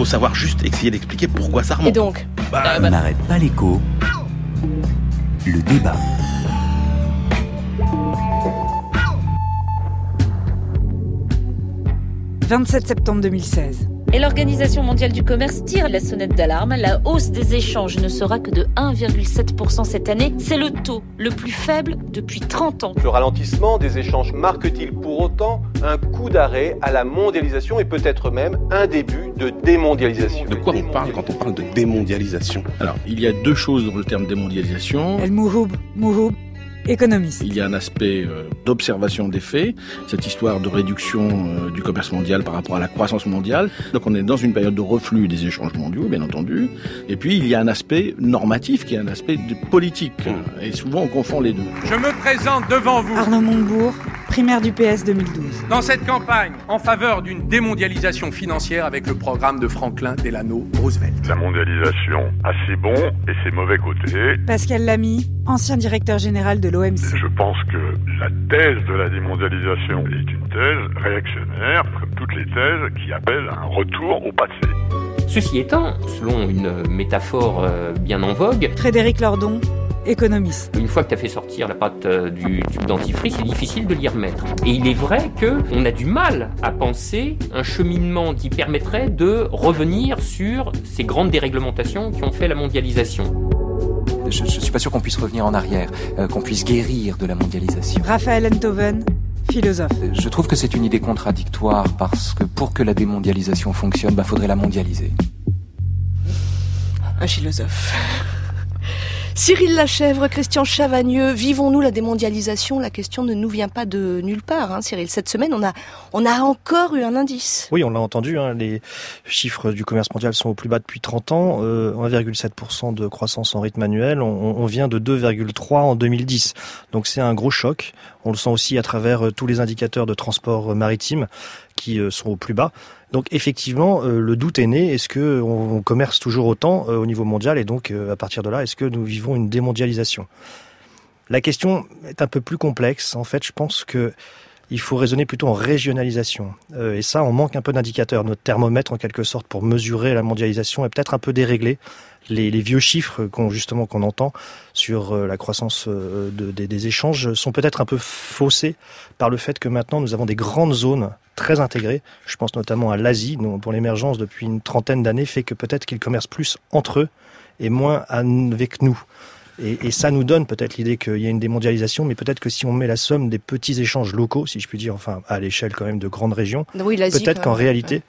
faut savoir juste essayer d'expliquer pourquoi ça remonte. Et donc bah, On n'arrête pas l'écho. Le débat. 27 septembre 2016. Et l'Organisation mondiale du commerce tire la sonnette d'alarme. La hausse des échanges ne sera que de 1,7% cette année. C'est le taux le plus faible depuis 30 ans. Le ralentissement des échanges marque-t-il pour autant un coup d'arrêt à la mondialisation et peut-être même un début de démondialisation? De quoi on parle quand on parle de démondialisation? Alors, il y a deux choses dans le terme démondialisation. El Mouhoub, Mouhoub, économiste. Il y a un aspect euh, d'observation des faits, cette histoire de réduction euh, du commerce mondial par rapport à la croissance mondiale. Donc on est dans une période de reflux des échanges mondiaux, bien entendu. Et puis il y a un aspect normatif qui est un aspect politique. Hmm. Et souvent on confond les deux. Je me présente devant vous. Arnaud Montebourg, primaire du PS 2012. Dans cette campagne en faveur d'une démondialisation financière avec le programme de Franklin Delano Roosevelt. La mondialisation a ses bons et ses mauvais côtés. Pascal Lamy, ancien directeur général de l'OMC. Je pense que la thèse de la démondialisation est une thèse réactionnaire, comme toutes les thèses qui appellent un retour au passé. Ceci étant, selon une métaphore euh, bien en vogue, Frédéric Lordon, économiste. Une fois que tu as fait sortir la pâte euh, du tube dentifrice, c'est difficile de l'y remettre. Et il est vrai qu'on a du mal à penser un cheminement qui permettrait de revenir sur ces grandes déréglementations qui ont fait la mondialisation je ne suis pas sûr qu'on puisse revenir en arrière, euh, qu'on puisse guérir de la mondialisation. Raphaël Enthoven, philosophe. Je trouve que c'est une idée contradictoire parce que pour que la démondialisation fonctionne, il bah, faudrait la mondialiser. Un philosophe. Cyril Lachèvre, Christian Chavagneux, vivons-nous la démondialisation? La question ne nous vient pas de nulle part, hein, Cyril. Cette semaine, on a, on a encore eu un indice. Oui, on l'a entendu, hein, les chiffres du commerce mondial sont au plus bas depuis 30 ans, euh, 1,7% de croissance en rythme annuel, on, on vient de 2,3 en 2010. Donc c'est un gros choc. On le sent aussi à travers euh, tous les indicateurs de transport maritime qui euh, sont au plus bas. Donc effectivement, euh, le doute est né. Est-ce que on, commerce toujours autant euh, au niveau mondial et donc à partir de là, est-ce que nous vivons une démondialisation? La question est un peu plus complexe. En fait, je pense que il faut raisonner plutôt en régionalisation. et ça, on manque un peu d'indicateurs. Notre thermomètre, en quelque sorte, pour mesurer la mondialisation est peut-être un peu déréglé les, vieux chiffres qu'on justement qu'on entend sur euh, la croissance euh, de, des, des, échanges sont peut-être un peu faussés par le fait que maintenant nous avons des grandes zones très intégrées. Je pense notamment à l'Asie, dont l'émergence depuis une trentaine d'années fait que peut-être qu'ils commercent plus entre eux et moins avec nous. Et, et, ça nous donne peut-être l'idée qu'il y a une démondialisation, mais peut-être que si on met la somme des petits échanges locaux, si je puis dire, enfin à l'échelle quand même de grandes régions, oui, peut-être qu'en réalité,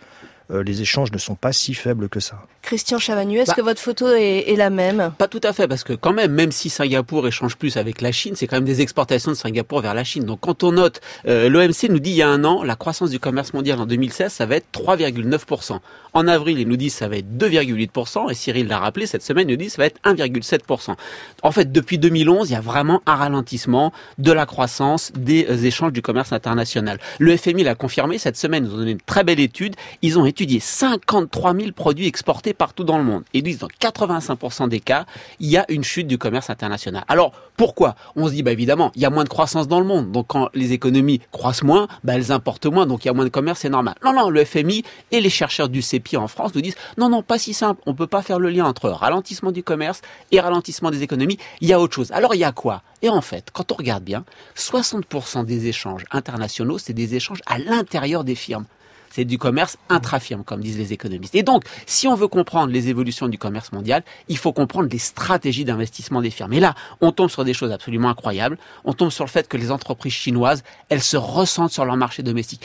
euh, les échanges ne sont pas si faibles que ça. Christian Chavagneux, est-ce bah, que votre photo est, la même? Pas tout à fait, parce que quand même, même si Singapour échange plus avec la Chine, c'est quand même des exportations de Singapour vers la Chine. Donc quand on note, euh, l'OMC nous dit il y a un an, la croissance du commerce mondial en 2016, ça va être 3,9%. En avril, il nous dit ça va être 2,8%, et Cyril l'a rappelé, cette semaine, il nous dit ça va être 1,7%. En fait, depuis 2011, il y a vraiment un ralentissement de la croissance des euh, échanges du commerce international. Le FMI l'a confirmé cette semaine, ils ont donné une très belle étude. Ils ont étudié 53 000 produits exportés partout dans le monde. Et disent dans 85% des cas, il y a une chute du commerce international. Alors, pourquoi? On se dit, bah évidemment, il y a moins de croissance dans le monde. Donc quand les économies croissent moins, bah elles importent moins, donc il y a moins de commerce, c'est normal. Non, non, le FMI et les chercheurs du CEPI en France nous disent, non, non, pas si simple. On peut pas faire le lien entre ralentissement du commerce et ralentissement des économies. Il y a autre chose. Alors il y a quoi? Et en fait, quand on regarde bien, 60% des échanges internationaux, c'est des échanges à l'intérieur des firmes c'est du commerce intrafirme, comme disent les économistes. Et donc, si on veut comprendre les évolutions du commerce mondial, il faut comprendre les stratégies d'investissement des firmes. Et là, on tombe sur des choses absolument incroyables. On tombe sur le fait que les entreprises chinoises, elles se ressentent sur leur marché domestique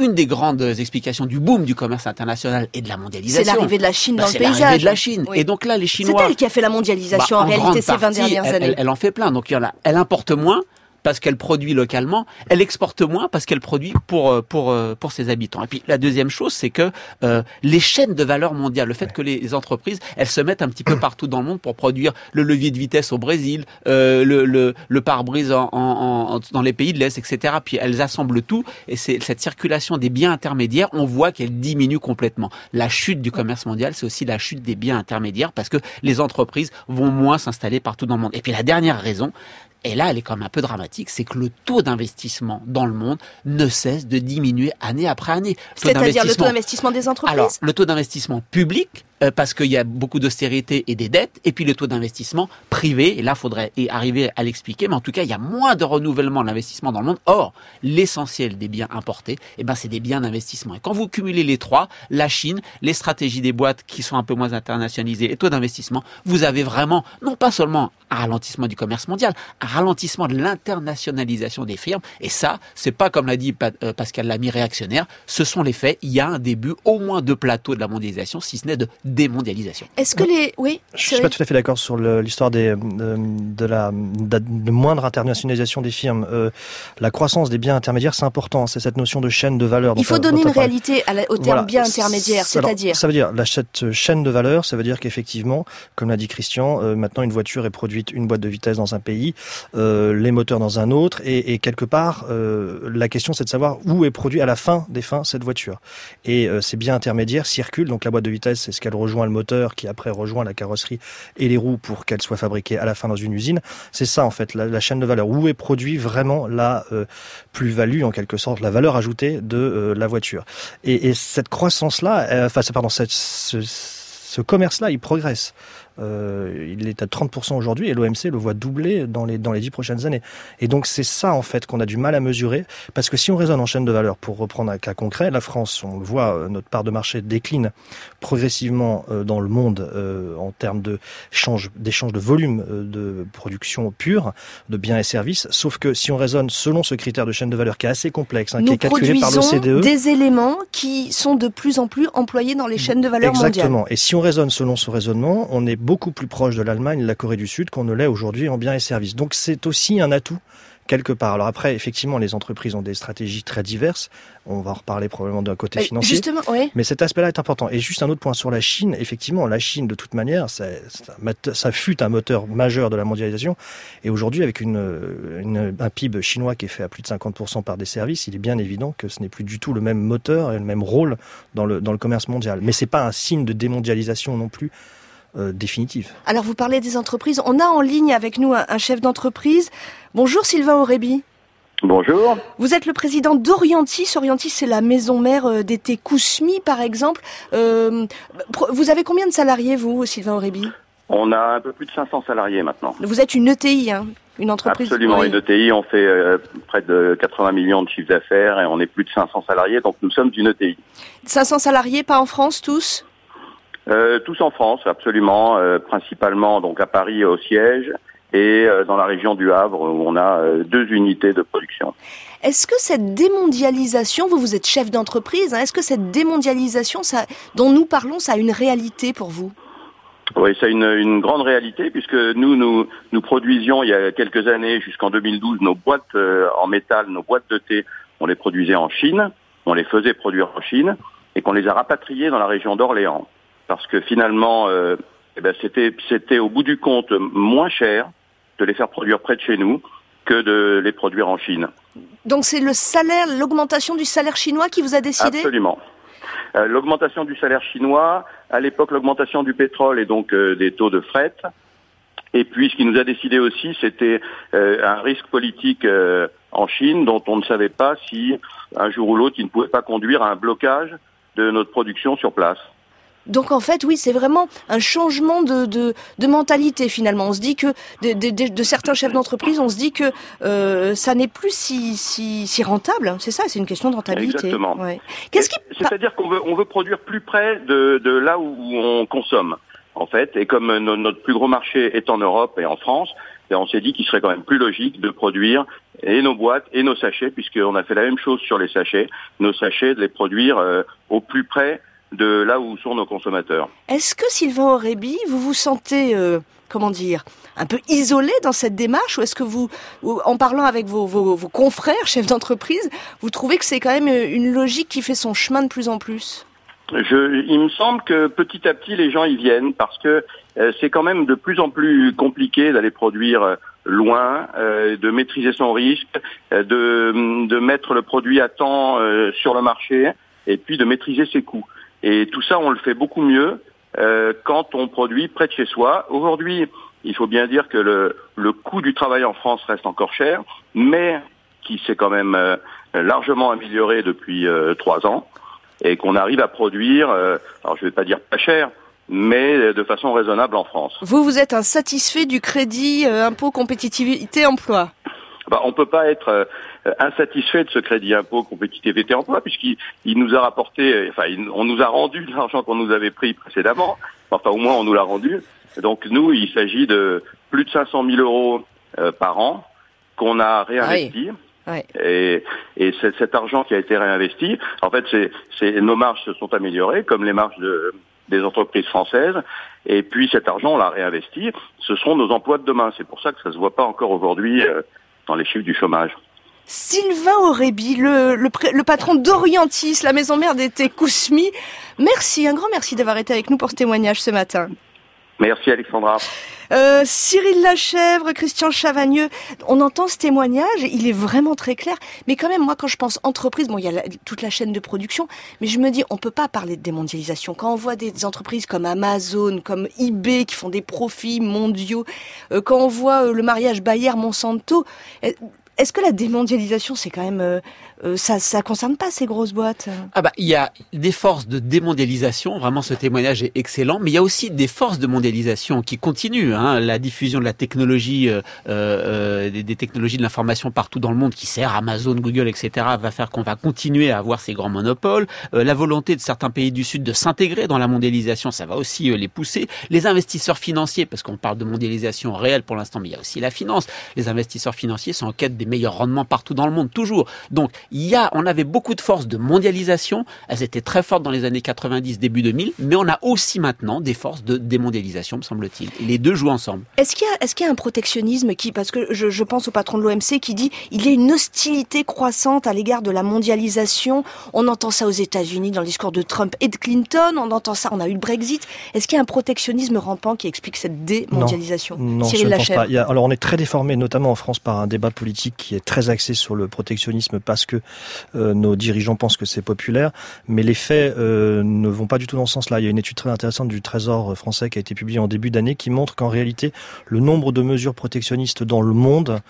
une des grandes explications du boom du commerce international et de la mondialisation. C'est l'arrivée de la Chine bah, dans le paysage. C'est l'arrivée de la Chine. Et donc là, les Chinois. C'est elle qui a fait la mondialisation bah, en, réalité ces 20 dernières années. Elle, elle, en fait plein. Donc il y en a, elle importe moins, parce qu'elle produit localement, elle exporte moins parce qu'elle produit pour euh, pour euh, pour ses habitants. Et puis la deuxième chose, c'est que euh, les chaînes de valeur mondiale, le fait que les entreprises, elles se mettent un petit peu partout dans le monde pour produire le levier de vitesse au Brésil, euh, le, le, le pare-brise en, en, en, dans les pays de l'Est, etc. Puis elles assemblent tout et c'est cette circulation des biens intermédiaires, on voit qu'elle diminue complètement. La chute du commerce mondial, c'est aussi la chute des biens intermédiaires parce que les entreprises vont moins s'installer partout dans le monde. Et puis la dernière raison, et là, elle est quand même un peu dramatique c'est que le taux d'investissement dans le monde ne cesse de diminuer année après année. C'est-à-dire le taux d'investissement des entreprises Alors, le taux d'investissement public euh, parce qu'il y a beaucoup d'austérité et des dettes, et puis le taux d'investissement privé, et là, faudrait arriver à l'expliquer, mais en tout cas, il y a moins de renouvellement de l'investissement dans le monde. Or, l'essentiel des biens importés, eh ben, c'est des biens d'investissement. Et quand vous cumulez les trois, la Chine, les stratégies des boîtes qui sont un peu moins internationalisées, et taux d'investissement, vous avez vraiment, non pas seulement un ralentissement du commerce mondial, un ralentissement de l'internationalisation des firmes, et ça, c'est pas comme l'a dit euh, Pascal Lamy réactionnaire, ce sont les faits, il y a un début au moins de plateau de la mondialisation, si ce n'est de démondialisation. Est-ce que les... Oui Je suis pas tout à fait d'accord sur l'histoire des de, la de, moindre internationalisation des firmes. Euh, la croissance des biens intermédiaires, c'est important. C'est cette notion de chaîne de valeur. Il faut donner une réalité à au terme bien intermédiaire, c'est-à-dire Ça veut dire, la, cette chaîne de valeur, ça veut dire qu'effectivement, comme l'a dit Christian, euh, maintenant une voiture est produite une boîte de vitesse dans un pays, euh, les moteurs dans un autre, et, et quelque part, euh, la question c'est de savoir où est produit à la fin des fins cette voiture. Et euh, ces biens intermédiaires circulent, donc la boîte de vitesse, c'est ce qu'elle rejoint le moteur, qui après rejoint la carrosserie et les roues pour qu'elle soit fabriquée à la fin dans une usine. C'est ça en fait, la, chaîne de valeur. Où est produit vraiment la euh, plus-value en quelque sorte, la valeur ajoutée de euh, la voiture. Et, et cette croissance-là, euh, enfin pardon, ce, ce commerce-là, il progresse. Euh, il est à 30% aujourd'hui et l'OMC le voit doubler dans les dans les dix prochaines années. Et donc c'est ça en fait qu'on a du mal à mesurer parce que si on raisonne en chaîne de valeur, pour reprendre un cas concret, la France, on le voit, euh, notre part de marché décline progressivement euh, dans le monde euh, en termes de d'échange de volume euh, de production pure de biens et services. Sauf que si on raisonne selon ce critère de chaîne de valeur qui est assez complexe, hein, qui est calculé par l'OCDE, des éléments qui sont de plus en plus employés dans les chaînes de valeur Exactement. mondiales. Et si on raisonne selon ce raisonnement, on est beaucoup plus proche de l'Allemagne de la Corée du Sud qu'on ne l'est aujourd'hui en biens et services. Donc c'est aussi un atout quelque part. Alors après, effectivement, les entreprises ont des stratégies très diverses. On va en reparler probablement d'un côté financier. Justement, oui. Mais cet aspect-là est important. Et juste un autre point sur la Chine. Effectivement, la Chine, de toute manière, ça, ça fut un moteur majeur de la mondialisation. Et aujourd'hui, avec une, une, un PIB chinois qui est fait à plus de 50% par des services, il est bien évident que ce n'est plus du tout le même moteur et le même rôle dans le, dans le commerce mondial. Mais c'est pas un signe de démondialisation non plus. Euh, définitive. Alors vous parlez des entreprises. On a en ligne avec nous un, un chef d'entreprise. Bonjour Sylvain Aurébi. Bonjour. Vous êtes le président d'Orientis. Orientis, c'est la maison mère euh, d'été Kousmi, par exemple. Euh, vous avez combien de salariés, vous, Sylvain Aurébi On a un peu plus de 500 salariés maintenant. Vous êtes une ETI, hein une entreprise Absolument, oui. une ETI, on fait euh, près de 80 millions de chiffres d'affaires et on est plus de 500 salariés, donc nous sommes une ETI. 500 salariés, pas en France, tous? Euh, tous en France, absolument, euh, principalement donc à Paris au siège et euh, dans la région du Havre où on a euh, deux unités de production. Est-ce que cette démondialisation, vous vous êtes chef d'entreprise, hein, est-ce que cette démondialisation, ça, dont nous parlons, ça a une réalité pour vous? Oui, c'est une, une, grande réalité puisque nous, nous, nous produisions il y a quelques années, jusqu'en 2012, nos boîtes euh, en métal, nos boîtes de thé, on les produisait en Chine, on les faisait produire en Chine et qu'on les a rapatriées dans la région d'Orléans parce que finalement, euh, eh ben c'était, c'était au bout du compte moins cher de les faire produire près de chez nous que de les produire en Chine. Donc c'est le salaire, l'augmentation du salaire chinois qui vous a décidé? Absolument. Euh, l'augmentation du salaire chinois, à l'époque l'augmentation du pétrole et donc euh, des taux de fret. Et puis ce qui nous a décidé aussi, c'était euh, un risque politique en Chine dont on ne savait pas si un jour ou l'autre il ne pouvait pas conduire à un blocage de notre production sur place. Donc en fait, oui, c'est vraiment un changement de, de, de, mentalité finalement. On se dit que de, de, de certains chefs d'entreprise, on se dit que euh, ça n'est plus si, si, si rentable. C'est ça, c'est une question de rentabilité. Exactement. Ouais. Qu'est-ce qui... C'est-à-dire qu'on veut, on veut produire plus près de, de là où on consomme, en fait. Et comme no, notre plus gros marché est en Europe et en France, on s'est dit qu'il serait quand même plus logique de produire et nos boîtes et nos sachets, puisqu'on a fait la même chose sur les sachets, nos sachets, de les produire euh, au plus près de là où sont nos consommateurs. Est-ce que Sylvain Aurébi, vous vous sentez, euh, comment dire, un peu isolé dans cette démarche ou est-ce que vous, en parlant avec vos, vos, vos confrères, chefs d'entreprise, vous trouvez que c'est quand même une logique qui fait son chemin de plus en plus? Je, il me semble que petit à petit les gens y viennent parce que euh, c'est quand même de plus en plus compliqué d'aller produire loin, euh, de maîtriser son risque, euh, de, de mettre le produit à temps sur le marché et puis de maîtriser ses coûts. Et tout ça, on le fait beaucoup mieux euh, quand on produit près de chez soi. Aujourd'hui, il faut bien dire que le, le coût du travail en France reste encore cher, mais qui s'est quand même euh, largement amélioré depuis euh, trois ans et qu'on arrive à produire, euh, alors je vais pas dire pas cher, mais de façon raisonnable en France. Vous, vous êtes insatisfait du crédit euh, impôt compétitivité emploi bah, on peut pas être euh, insatisfait de ce crédit impôt compétitivité emploi puisqu'il il nous a rapporté, euh, enfin, il- on nous a rendu l'argent qu'on nous avait pris précédemment. Enfin, au moins, on nous l'a rendu. Donc, nous, il s'agit de plus de 500 000 euros euh, par an qu'on a réinvesti. Ouais. Et, et c'est- cet argent qui a été réinvesti, en fait, c'est, c'est- nos marges se sont améliorées, comme les marges de- des entreprises françaises. Et puis cet argent, on l'a réinvesti. Ce seront nos emplois de demain. C'est pour ça que ça se voit pas encore aujourd'hui euh, dans les chiffres du chômage. Sylvain Aurébi, le, patron d'Orientis, la maison mère d'été Kousmi. Merci, un grand merci d'avoir été avec nous pour ce témoignage ce matin. Merci Alexandra. Euh, Cyril Lachèvre, Christian Chavagneux, on entend ce témoignage, il est vraiment très clair, mais quand même, moi, quand je pense entreprise, bon, il y a toute la chaîne de production, mais je me dis, on peut pas parler de démondialisation. Quand on voit des entreprises comme Amazon, comme eBay, qui font des profits mondiaux, euh, quand on voit euh, le mariage Bayer-Monsanto, est-ce que la démondialisation, c'est quand même, euh, ça, ça concerne pas ces grosses boîtes Ah bah il y a des forces de démondialisation, vraiment ce témoignage est excellent, mais il y a aussi des forces de mondialisation qui continuent. Hein. La diffusion de la technologie, euh, euh, des, des technologies de l'information partout dans le monde qui sert Amazon, Google, etc. va faire qu'on va continuer à avoir ces grands monopoles. Euh, la volonté de certains pays du Sud de s'intégrer dans la mondialisation, ça va aussi euh, les pousser. Les investisseurs financiers, parce qu'on parle de mondialisation réelle pour l'instant, mais il y a aussi la finance. Les investisseurs financiers sont en quête des meilleurs rendements partout dans le monde, toujours. Donc il y a, on avait beaucoup de forces de mondialisation. Elles étaient très fortes dans les années 90, début 2000, mais on a aussi maintenant des forces de démondialisation, me semble-t-il. Et les deux jouent ensemble. Est-ce qu'il y a, est-ce qu'il y a un protectionnisme qui, parce que je, je pense au patron de l'OMC qui dit, il y a une hostilité croissante à l'égard de la mondialisation. On entend ça aux États-Unis dans le discours de Trump et de Clinton. On entend ça, on a eu le Brexit. Est-ce qu'il y a un protectionnisme rampant qui explique cette démondialisation? Non, Cyril je ne pense pas. Il y a- alors on est très déformé, notamment en France, par un débat politique qui est très axé sur le protectionnisme parce que euh, nos dirigeants pensent que c'est populaire, mais les faits euh, ne vont pas du tout dans ce sens-là. Il y a une étude très intéressante du Trésor français qui a été publiée en début d'année qui montre qu'en réalité, le nombre de mesures protectionnistes dans le monde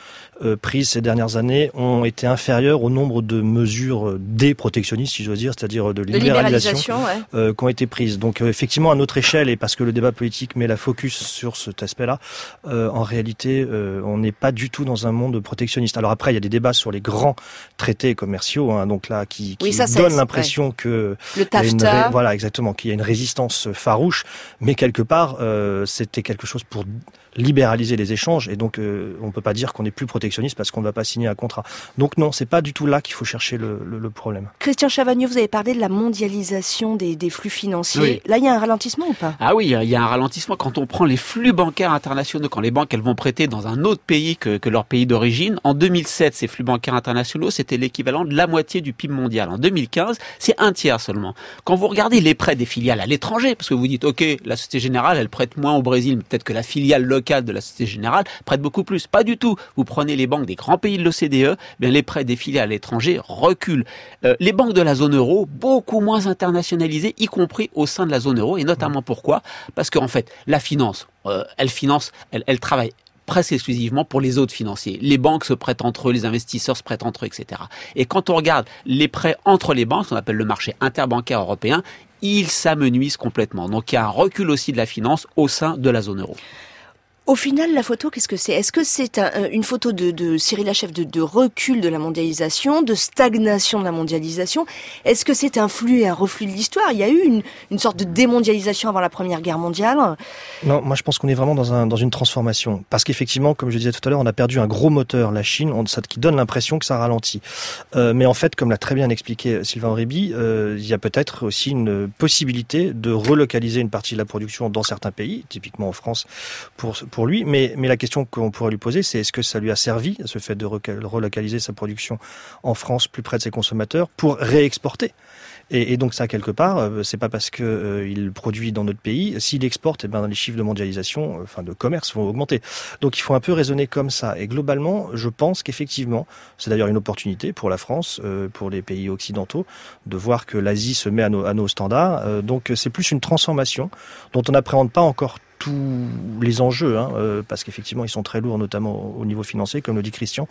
euh, prises ces dernières années ont été inférieurs au nombre de mesures déprotectionnistes, si j'ose dire, c'est-à-dire de De libéralisation libéralisation, ouais. euh, qui ont été prises. Donc euh, effectivement, à notre échelle, et parce que le débat politique met la focus sur cet aspect-là, euh, en réalité, on n'est pas du tout dans un monde protectionniste. Alors après, il y a des débats sur les grands traités commerciaux, hein, donc là, qui, qui Oui, ça, c'est- l'impression que Le une TAFTA. voilà, exactement, qu'il y a une résistance farouche, mais quelque part, euh, c'était quelque chose pour libéraliser les échanges, et donc euh, on peut pas dire qu'on est plus protectionniste parce qu'on ne va pas signer un contrat. Donc non, c'est pas du tout là qu'il faut chercher le, le- le problème. Christian Chavagneux, vous avez parlé de la mondialisation des, des flux financiers. Oui. Là, il y a un ralentissement ou pas? Ah oui, il y a un ralentissement quand on prend les flux bancaires internationaux, quand les banques elles vont prêter dans un autre pays que, que leur pays d'origine. En 2007, ces flux bancaires internationaux, c'était l'équivalent de la moitié du PIB mondial. En 2015, c'est un tiers seulement. Quand vous regardez les prêts des filiales à l'étranger, parce que vous dites, OK, la Société Générale, elle prête moins au Brésil, mais peut-être que la filiale locale de la Société Générale prête beaucoup plus. Pas du tout. Vous prenez les banques des grands pays de l'OCDE, bien les prêts des filiales à l'étranger reculent. Euh, les banques de la zone euro, beaucoup moins internationalisées, y compris au sein de la zone euro, et notamment pourquoi? Parce qu'en fait, la finance, euh, elle finance, elle, elle travaille presque exclusivement pour les autres financiers. Les banques se prêtent entre eux, les investisseurs se prêtent entre eux, etc. Et quand on regarde les prêts entre les banques, ce qu'on appelle le marché interbancaire européen, ils s'amenuisent complètement. Donc il y a un recul aussi de la finance au sein de la zone euro. Au final, la photo, qu'est-ce que c'est? Est-ce que c'est euh, une photo de, Cyril Lachef de, recul de la mondialisation, de stagnation de la mondialisation? Est-ce que c'est un flux et un reflux de l'histoire? Il y a eu une, sorte de démondialisation avant la Première Guerre mondiale. Non, moi je pense qu'on est vraiment dans, un, dans une transformation. Parce qu'effectivement, comme je disais tout à l'heure, on a perdu un gros moteur, la Chine, qui donne l'impression que ça ralentit. Euh, mais en fait, comme l'a très bien expliqué Sylvain Aurébi, euh, il y a peut-être aussi une possibilité de relocaliser une partie de la production dans certains pays, typiquement en France pour lui. Mais, la question qu'on pourrait lui poser, c'est est-ce que ça lui a servi, ce fait de relocaliser sa production en France, plus près de ses consommateurs, pour réexporter? Et, donc ça quelque part, euh, c'est pas parce que euh, produit dans notre pays, s'il exporte, eh ben les chiffres de mondialisation, euh, enfin de commerce vont augmenter. Donc il faut un peu raisonner comme ça. Et globalement, je pense qu'effectivement, c'est d'ailleurs une opportunité pour la France, euh, pour les pays occidentaux, de voir que l'Asie se met à nos, à nos standards. Donc c'est plus une transformation dont on n'appréhende pas encore tous les enjeux, hein, euh, parce qu'effectivement ils sont très lourds, notamment au niveau financier, comme le dit Christian.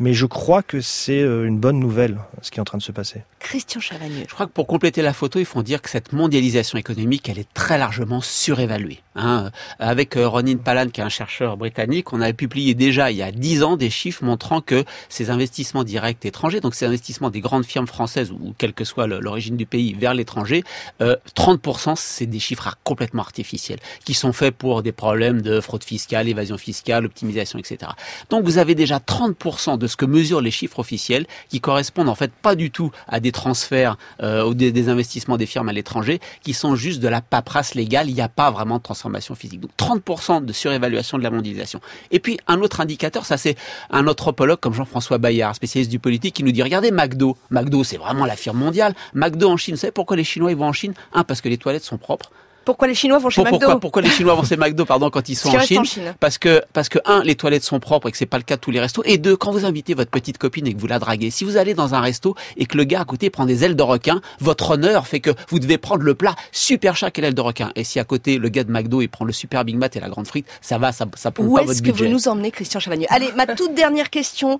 Mais je crois que c'est euh, une bonne nouvelle ce qui est en train de se passer. Christian Chavagneux. Je crois que pour compléter la photo, il faut dire que cette mondialisation économique, elle est très largement surévaluée. Hein. Avec euh, Ronin Palan, qui est un chercheur britannique, on avait publié déjà il y a dix ans des chiffres montrant que ces investissements directs étrangers, donc ces investissements des grandes firmes françaises ou quelle que soit l'origine du pays vers l'étranger, euh, 30% c'est des chiffres complètement artificiels qui sont faits pour des problèmes de fraude fiscale, évasion fiscale, optimisation, etc. Donc vous avez déjà 30% de ce que mesurent les chiffres officiels qui correspondent en fait pas du tout à des transferts euh, ou des, des, investissements des firmes à l'étranger, qui sont juste de la paperasse légale. Il n'y a pas vraiment de Donc 30% de surévaluation de la mondialisation. Et puis un autre indicateur, ça c'est un anthropologue comme Jean-François Bayard, spécialiste du politique, qui nous dit regardez McDo. McDo c'est vraiment la firme mondiale. McDo en Chine, vous savez pourquoi les Chinois ils vont en Chine? Un parce que les toilettes sont propres. Pourquoi les Chinois vont chez pourquoi, McDo Pourquoi les Chinois vont chez McDo pardon quand ils sont en Chine, en Chine, Parce que parce que un les toilettes sont propres et que c'est pas le cas de tous les restos et deux quand vous invitez votre petite copine et que vous la draguez, si vous allez dans un resto et que le gars à côté prend des ailes de requin, votre honneur fait que vous devez prendre le plat super cher qu'est l'aile de requin et si à côté le gars de McDo il prend le super Big Mac et la grande frite, ça va ça ça Où pas votre est-ce que budget. vous nous emmenez Christian Chavagneux Allez, ma toute dernière question.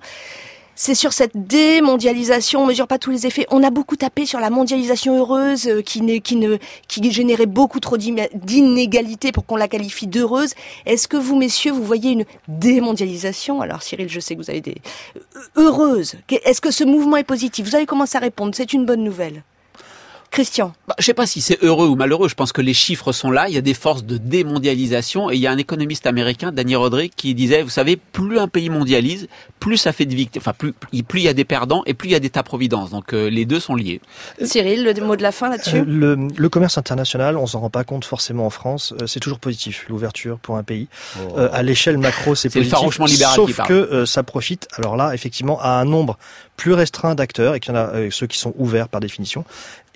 C'est sur cette démondialisation, on mesure pas tous les effets. On a beaucoup tapé sur la mondialisation heureuse euh, qui, qui, ne, qui générait beaucoup trop d'inégalités pour qu'on la qualifie d'heureuse. Est-ce que vous, messieurs, vous voyez une démondialisation? Alors Cyril, je sais que vous avez des... Heureuse. Est-ce que ce mouvement est positif? Vous avez commencé à répondre, c'est une bonne nouvelle. Christian. Bah, je sais pas si c'est heureux ou malheureux. Je pense que les chiffres sont là. Il y a des forces de démondialisation. Et il y a un économiste américain, Danny Roderick, qui disait, vous savez, plus un pays mondialise, plus ça fait de victimes. Enfin, plus, plus il y a des perdants et plus il y a d'état-providence. Donc euh, les deux sont liés. Cyril, le mot de la fin là-dessus Euh, le, le, commerce international, on s'en rend pas compte forcément en France. Euh, c'est toujours positif, l'ouverture pour un pays. Oh. Euh, à l'échelle macro, c'est C'est le positif. farouchement libéral sauf qui parle. que euh, ça profite. Alors là, effectivement, à un nombre plus restreint d'acteurs et qu'il y en a euh, ceux qui sont ouverts par définition.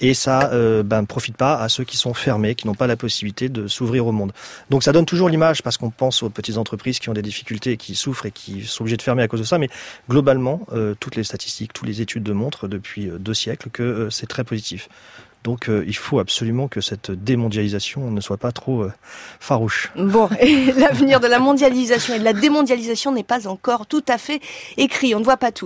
Et ça euh, ben, ne profite pas à ceux qui sont fermés, qui n'ont pas la possibilité de s'ouvrir au monde. Donc ça donne toujours l'image, parce qu'on pense aux petites entreprises qui ont des difficultés, qui souffrent et qui sont obligées de fermer à cause de ça. Mais globalement, euh, toutes les statistiques, toutes les études montrent depuis euh, deux siècles que euh, c'est très positif. Donc il faut absolument que cette démondialisation ne soit pas trop farouche. Bon, l'avenir de la mondialisation et de la démondialisation n'est pas encore tout à fait écrit. On ne voit pas tout.